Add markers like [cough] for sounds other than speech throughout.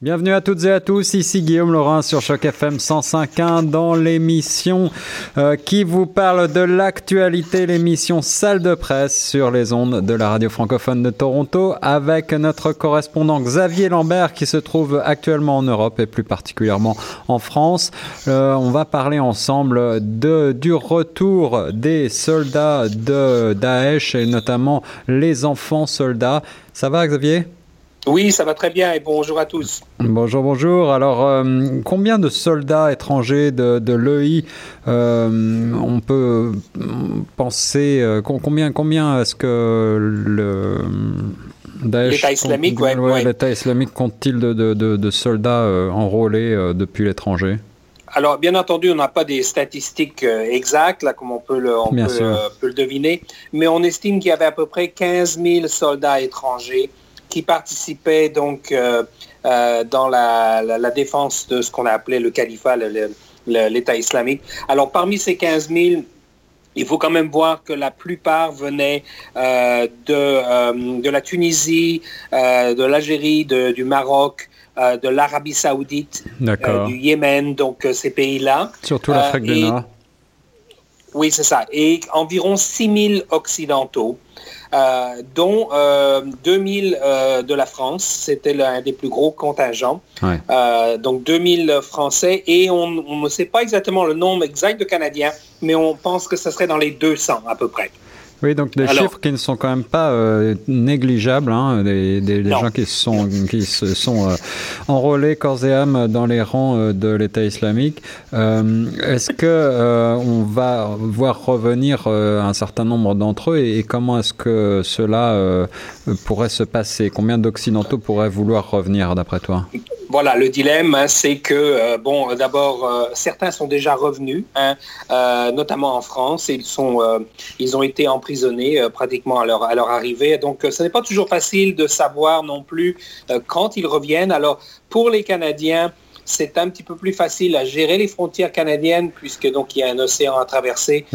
Bienvenue à toutes et à tous, ici Guillaume Laurin sur Choc FM 105.1 dans l'émission euh, qui vous parle de l'actualité, l'émission Salle de presse sur les ondes de la radio francophone de Toronto avec notre correspondant Xavier Lambert qui se trouve actuellement en Europe et plus particulièrement en France. Euh, on va parler ensemble de, du retour des soldats de Daesh et notamment les enfants soldats. Ça va Xavier? Oui, ça va très bien et bonjour à tous. Bonjour, bonjour. Alors, euh, combien de soldats étrangers de, de l'EI euh, on peut penser, euh, combien, combien est-ce que le L'État islamique, ouais, islamique compte-t-il de, de, de, soldats enrôlés depuis l'étranger? Alors, bien entendu, on n'a pas des statistiques exactes, là, comme on peut le, on peut, peut, le deviner, mais on estime qu'il y avait à peu près 15 000 soldats étrangers qui participaient donc euh, euh, dans la, la, défense de ce qu'on a appelé le califat, l'État islamique. Alors parmi ces 15 000, il faut quand même voir que la plupart venaient euh, de, de la Tunisie, de l'Algérie, du Maroc, de l'Arabie saoudite, du Yémen, donc ces pays-là. Surtout l'Afrique du Nord. Oui, c'est ça. Et environ 6 000 occidentaux. Euh, dont 2000 euh, euh, de la France, c'était l'un des plus gros contingents. donc 2000 Français et on, on ne sait pas exactement le nombre exact de Canadiens, mais on pense que ce serait dans les 200 à peu près. Oui, donc des chiffres qui ne sont quand même pas euh, négligeables, hein, des, des, gens qui, sont, qui se sont euh, enrôlés corps et âme dans les rangs euh, de l'État islamique. est-ce que on va voir revenir un certain nombre d'entre eux et, et comment est-ce que cela pourrait se passer? Combien d'Occidentaux pourraient vouloir revenir d'après toi? Voilà, le dilemme, hein, c'est que, euh, bon, d'abord, euh, certains sont déjà revenus, hein, euh, notamment en France, et ils, sont, ils ont été emprisonnés pratiquement à leur, à leur arrivée. Donc, ce n'est pas toujours facile de savoir non plus quand ils reviennent. Alors, pour les Canadiens, c'est un petit peu plus facile à gérer les frontières canadiennes puisque donc il y a un océan à traverser.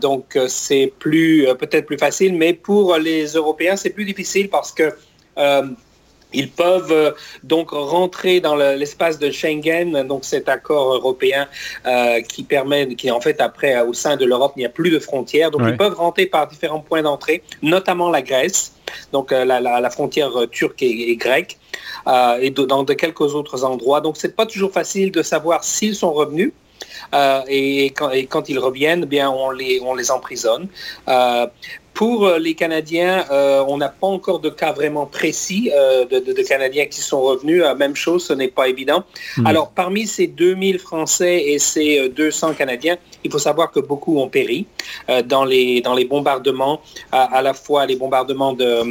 donc c'est plus peut-être plus facile, mais pour les Européens c'est plus difficile parce que ils peuvent euh, donc rentrer dans l'espace de Schengen, donc cet accord européen euh, qui permet, qui en fait après au sein de l'Europe il n'y a plus de frontières, donc ils peuvent rentrer par différents points d'entrée, notamment la Grèce, donc euh, la, frontière turque et, grecque, et dans de quelques autres endroits. Donc c'est pas toujours facile de savoir s'ils sont revenus. et, quand, ils reviennent, bien on les, on les emprisonne. Pour euh, les Canadiens, euh, on n'a pas encore de cas vraiment précis euh, de, Canadiens qui sont revenus. même chose, ce n'est pas évident. Hmm. Alors, parmi ces 2000 Français et ces 200 Canadiens, il faut savoir que beaucoup ont péri dans, les, dans les bombardements, à la fois les bombardements de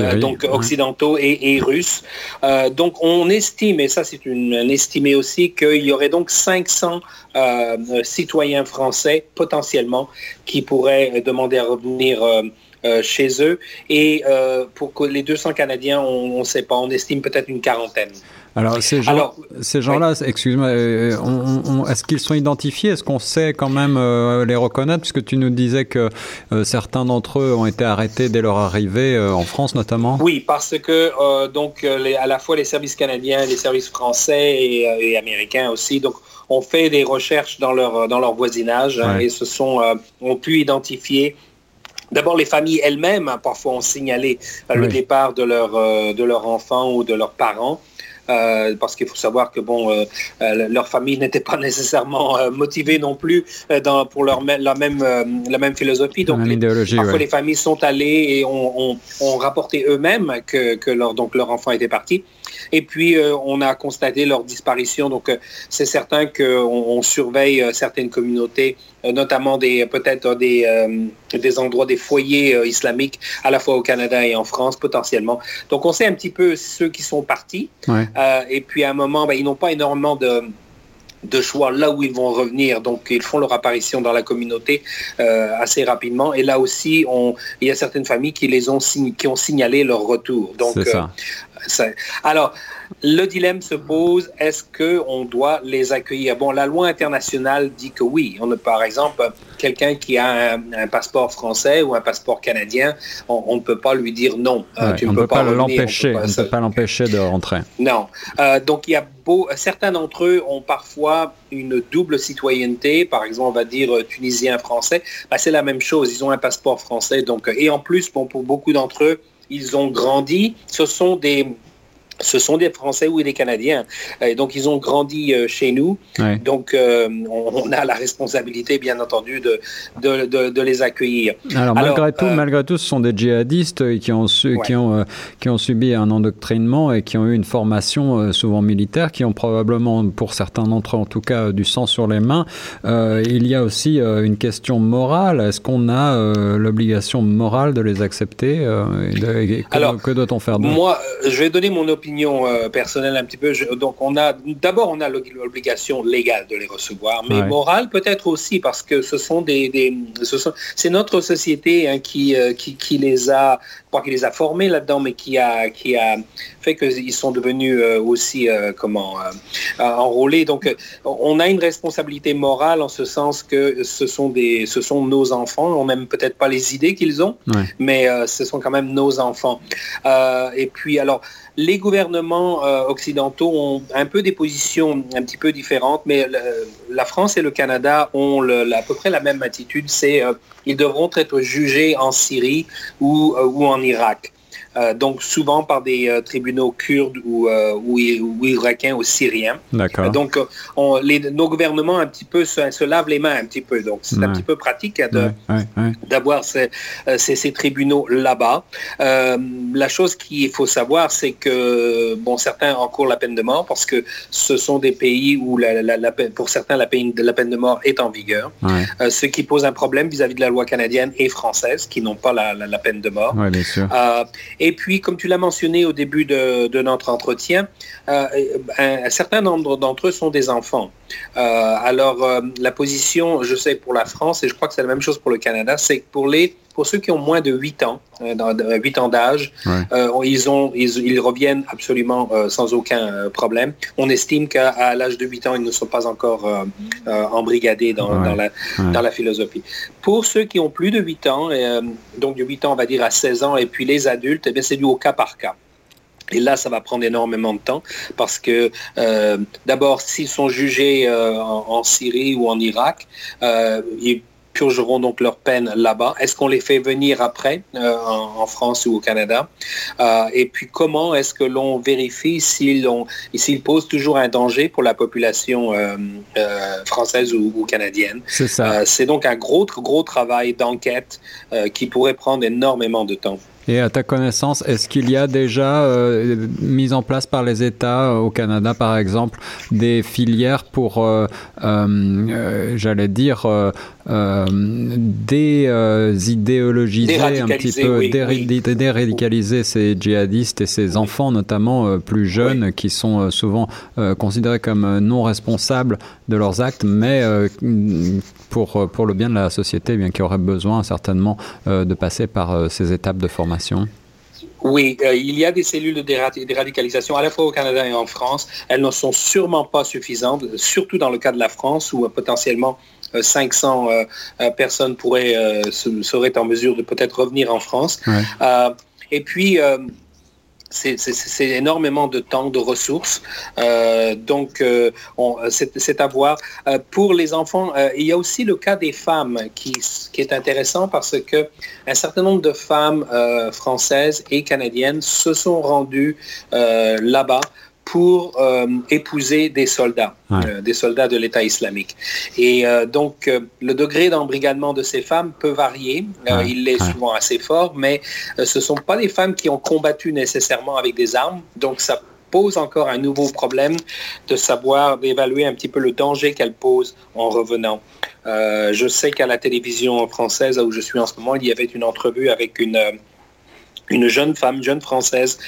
euh, donc occidentaux et, russes. Euh, donc on estime, et ça c'est une, estimé aussi, qu'il y aurait donc 500 euh, citoyens français potentiellement qui pourraient demander à revenir chez eux. Et pour que les 200 Canadiens, on ne sait pas, on estime peut-être une quarantaine. Alors ces gens, ces gens-là, excuse-moi, euh, est-ce qu'ils sont identifiés? Est-ce qu'on sait quand même euh, les reconnaître? Puisque tu nous disais que euh, certains d'entre eux ont été arrêtés dès leur arrivée en France notamment. Oui, parce que donc les, à la fois les services canadiens, les services français et, américains aussi, donc ont fait des recherches dans leur dans leur voisinage hein, et se sont ont pu identifier D'abord, les familles elles-mêmes, hein, parfois, ont signalé le départ de leur, de leur enfant ou de leurs parents. Euh, parce qu'il faut savoir que bon, euh, euh, leur famille n'était pas [laughs] nécessairement motivée non plus dans, pour leur la même la même philosophie. Donc, parfois les familles sont allées et ont, rapporté eux-mêmes que, que leur donc leur enfant était parti. Et puis, on a constaté leur disparition. Donc, c'est certain qu'on surveille certaines communautés, notamment des peut-être des, des endroits, des foyers islamiques, à la fois au Canada et en France, potentiellement. Donc, on sait un petit peu ceux qui sont partis. Euh, et puis à un moment, ben, ils n'ont pas énormément de, de choix là où ils vont revenir. Donc, ils font leur apparition dans la communauté euh, assez rapidement. Et là aussi, on, il y a certaines familles qui les ont qui ont signalé leur retour. Donc, ça. Alors, le dilemme se pose, est-ce qu'on doit les accueillir? Bon, la loi internationale dit que oui. On a, par exemple, quelqu'un qui a un, passeport français ou un passeport canadien, on, ne peut pas lui dire non. tu on ne peut pas l'empêcher. On ne peut pas l'empêcher de rentrer. Non. Euh, donc, il y a beau, certains d'entre eux ont parfois une double citoyenneté, par exemple, on va dire euh, tunisien-français. Bah, c'est la même chose. Ils ont un passeport français. Donc, et en plus, bon, pour beaucoup d'entre eux, ils ont grandi. Ce sont des ce sont des Français ou des Canadiens. Et donc, ils ont grandi euh, chez nous. Donc, euh, on, a la responsabilité, bien entendu, de, de, les accueillir. Alors, malgré, tout, euh, malgré tout, ce sont des djihadistes qui ont, qui, ont, qui ont subi un endoctrinement et qui ont eu une formation souvent militaire, qui ont probablement, pour certains d'entre eux en tout cas, du sang sur les mains. il y a aussi une question morale. Est-ce qu'on a l'obligation morale de les accepter que, Alors, que doit-on faire Moi, je vais donner mon opinion opinion euh, personnelle un petit peu. donc on a d'abord on a l'obligation légale de les recevoir, mais morale peut-être aussi parce que ce sont des, c'est notre société hein, qui, euh, qui, qui les a pas qui les a formés là-dedans, mais qui a qui a fait qu'ils sont devenus euh, aussi comment enrôlés. Donc on a une responsabilité morale en ce sens que ce sont des ce sont nos enfants. On n'aime peut-être pas les idées qu'ils ont, mais ce sont quand même nos enfants. et puis alors les gouvernements euh, occidentaux ont un peu des positions un petit peu différentes, mais la France et le Canada ont à peu près la même attitude, c'est qu'ils euh, ils devront être jugés en Syrie ou, euh, ou en Irak. Euh, donc souvent par des euh, tribunaux kurdes ou, euh, ou, irakiens ou syriens. Donc nos gouvernements un petit peu se, lavent les mains un petit peu. Donc c'est un petit peu pratique d'avoir ces, ces, tribunaux là-bas. la chose qu'il faut savoir, c'est que bon, certains encourent la peine de mort parce que ce sont des pays où la, pour certains la peine, la peine de mort est en vigueur, ce qui pose un problème vis-à-dire de la loi canadienne et française qui n'ont pas la, peine de mort. bien sûr. Et puis, comme tu l'as mentionné au début de, notre entretien, euh, un, certain nombre d'entre eux sont des enfants. Euh, alors, euh, la position, je sais pour la France, et je crois que c'est la même chose pour le Canada, c'est que pour les pour ceux qui ont moins de 8 ans, 8 ans d'âge, ils, ont, ils, reviennent absolument sans aucun problème. On estime qu'à l'âge de 8 ans, ils ne sont pas encore embrigadés dans, dans, la, dans, la, philosophie. Pour ceux qui ont plus de 8 ans, donc de 8 ans, on va dire à 16 ans, et puis les adultes, eh c'est du au cas par cas. Et là, ça va prendre énormément de temps parce que euh, d'abord, s'ils sont jugés euh, en, Syrie ou en Irak, euh, ils purgeront donc leur peine là-bas. Est-ce qu'on les fait venir après en, France ou au Canada? Et puis comment est-ce que l'on vérifie s'ils s'ils posent toujours un danger pour la population française ou, ou canadienne? C'est ça. C'est donc un gros, gros travail d'enquête qui pourrait prendre énormément de temps. Et à ta connaissance, est-ce qu'il y a déjà euh, mis en place par les États, euh, au Canada par exemple, des filières pour, euh, j'allais dire, déidéologiser un petit peu, déradicaliser ces djihadistes et ces enfants notamment plus jeunes qui sont souvent considérés comme non responsables de leurs actes, mais pour, pour le bien de la société, bien qui aurait besoin certainement de passer par ces étapes de formation oui, euh, il y a des cellules de déradicalisation à la fois au Canada et en France. Elles ne sont sûrement pas suffisantes, surtout dans le cas de la France où euh, potentiellement 500 euh, personnes pourraient, seraient en mesure de peut-être revenir en France. et puis, c'est énormément de temps, de ressources. Euh, donc, euh, c'est à voir. Euh, pour les enfants, il y a aussi le cas des femmes qui, qui est intéressant parce que un certain nombre de femmes françaises et canadiennes se sont rendues là-bas pour euh, épouser des soldats, euh, des soldats de l'État islamique. Et euh, donc, le degré d'embrigadement de ces femmes peut varier. il est souvent assez fort, mais ce ne sont pas des femmes qui ont combattu nécessairement avec des armes. Donc, ça pose encore un nouveau problème de savoir, d'évaluer un petit peu le danger qu'elle pose en revenant. je sais qu'à la télévision française, où je suis en ce moment, il y avait une entrevue avec une une jeune femme, jeune française,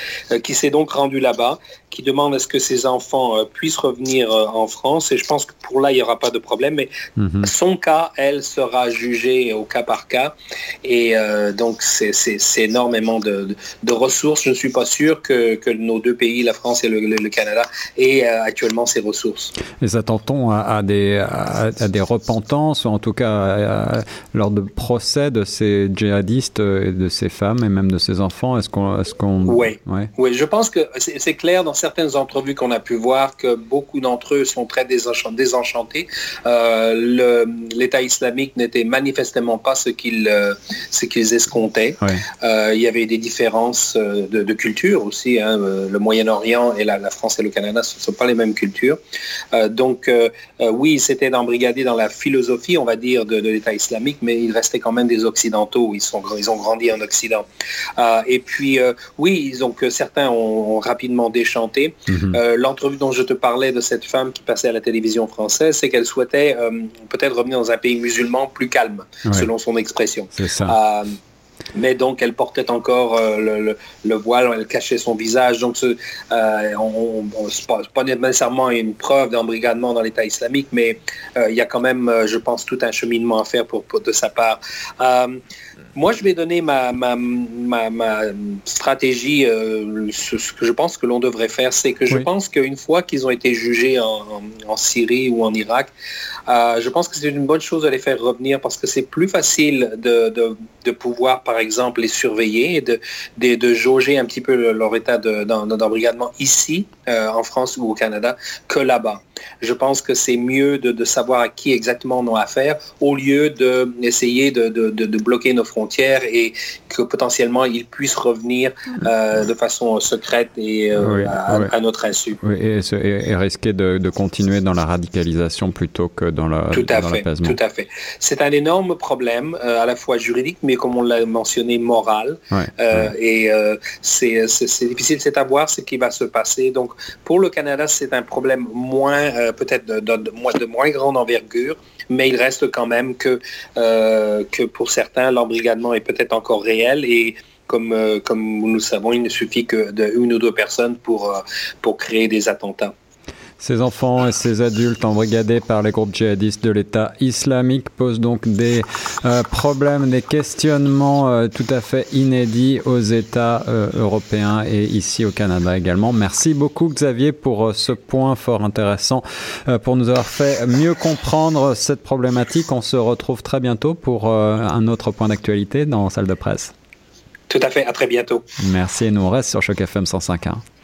qui s'est donc rendue là-bas, qui demande à ce que ses enfants puissent revenir en France. Et je pense que pour là, il n'y aura pas de problème. Mais mhm. son cas, elle, sera jugée au cas par cas. Et donc, c'est énormément de, ressources. Je ne suis pas sûr que, nos deux pays, la France et le, Canada, aient actuellement ces ressources. Et s'attend-on à, des, à, des repentances, ou en tout cas lors de procès de ces djihadistes et de ces femmes et même de ces enfants? Est-ce qu'on... Est qu'on... Oui. oui, je pense que c'est clair dans certaines entrevues qu'on a pu voir que beaucoup d'entre eux sont très désenchantés. Euh, L'État islamique n'était manifestement pas ce qu'ils euh, qu'ils escomptaient. Euh, il y avait des différences de, culture aussi. Hein. Le Moyen-Orient et la, France et le Canada, ce ne sont pas les mêmes cultures. donc oui, c'était d'embrigader dans la philosophie, on va dire, de, de l'État islamique, mais il restait quand même des Occidentaux. Ils, sont, ils ont grandi en Occident. Et puis, oui, donc, certains ont, rapidement déchanté. Mhm. Euh, l'entrevue dont je te parlais de cette femme qui passait à la télévision française, c'est qu'elle souhaitait peut-être revenir dans un pays musulman plus calme, selon son expression. C'est ça mais donc elle portait encore le, voile, elle cachait son visage. Donc ce n'est pas nécessairement une preuve d'embrigadement dans l'État islamique, mais il y a quand même, je pense, tout un cheminement à faire pour, de sa part. Moi, je vais donner ma, stratégie. Euh, ce, que je pense que l'on devrait faire, c'est que je pense qu'une fois qu'ils ont été jugés en, Syrie ou en Irak, euh, je pense que c'est une bonne chose de les faire revenir parce que c'est plus facile de, pouvoir, par exemple, les surveiller et de, de, jauger un petit peu leur état d'embrigadement ici, euh, en France ou au Canada, que là-bas. Je pense que c'est mieux de, savoir à qui exactement on a affaire au lieu d'essayer de, de, bloquer nos frontières et que potentiellement ils puissent revenir euh, de façon secrète et euh, à, notre insu. et, risquer de, continuer dans la radicalisation plutôt que dans la tout à fait, Tout à fait. C'est un énorme problème euh, à la fois juridique, mais comme on l'a mentionné, moral. et c'est difficile, c'est à voir ce qui va se passer. Donc pour le Canada, c'est un problème moins euh, peut-être de, moins grande envergure, mais il reste quand même que, euh, pour certains, l'embrigadement est peut-être encore réel et comme, euh, nous le savons, il ne suffit que d'une ou deux personnes pour créer des attentats. Ces enfants et ces adultes embrigadés par les groupes djihadistes de l'État islamique posent donc des euh, problèmes, des questionnements euh, tout à fait inédits aux États euh, européens et ici au Canada également. Merci beaucoup Xavier pour ce point fort intéressant, pour nous avoir fait mieux comprendre cette problématique. On se retrouve très bientôt pour un autre point d'actualité dans Salle de presse. Tout à fait, à très bientôt. Merci et nous on reste sur Choc FM 105.1.